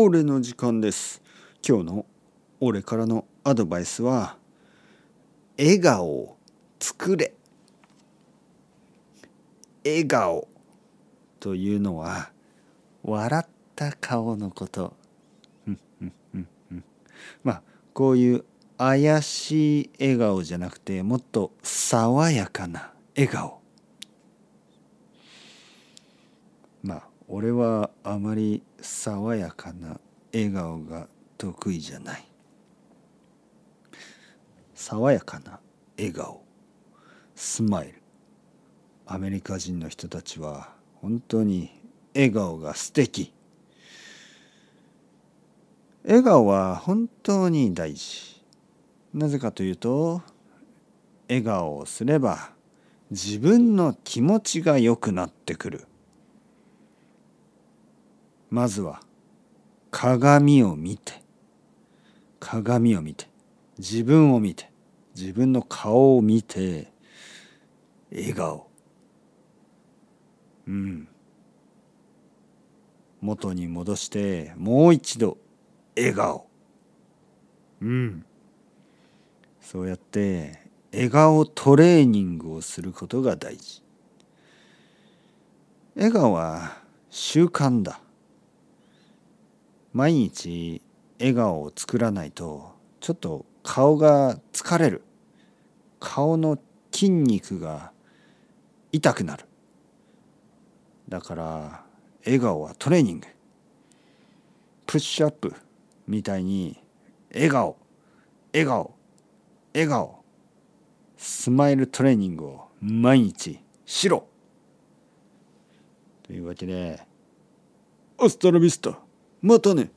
俺の時間です。今日の俺からのアドバイスは笑顔を作れ。笑顔というのは笑った顔のこと。まあこういう怪しい笑顔じゃなくてもっと爽やかな笑顔。まあ俺はあまり爽やかな笑顔が得意じゃない。爽やかな笑顔。スマイル。アメリカ人の人たちは本当に笑顔が素敵。笑顔は本当に大事。なぜかというと笑顔をすれば自分の気持ちが良くなってくる。まずは鏡を見て。鏡を見て。自分を見て。自分の顔を見て笑顔。うん。元に戻してもう一度笑顔。うん。そうやって笑顔トレーニングをすることが大事。笑顔は習慣だ。毎日笑顔を作らないとちょっと顔が疲れる。顔の筋肉が痛くなる。だから笑顔はトレーニング。プッシュアップみたいに笑顔。笑顔。笑顔。スマイルトレーニングを毎日しろ。というわけでアスタラビスタまたね。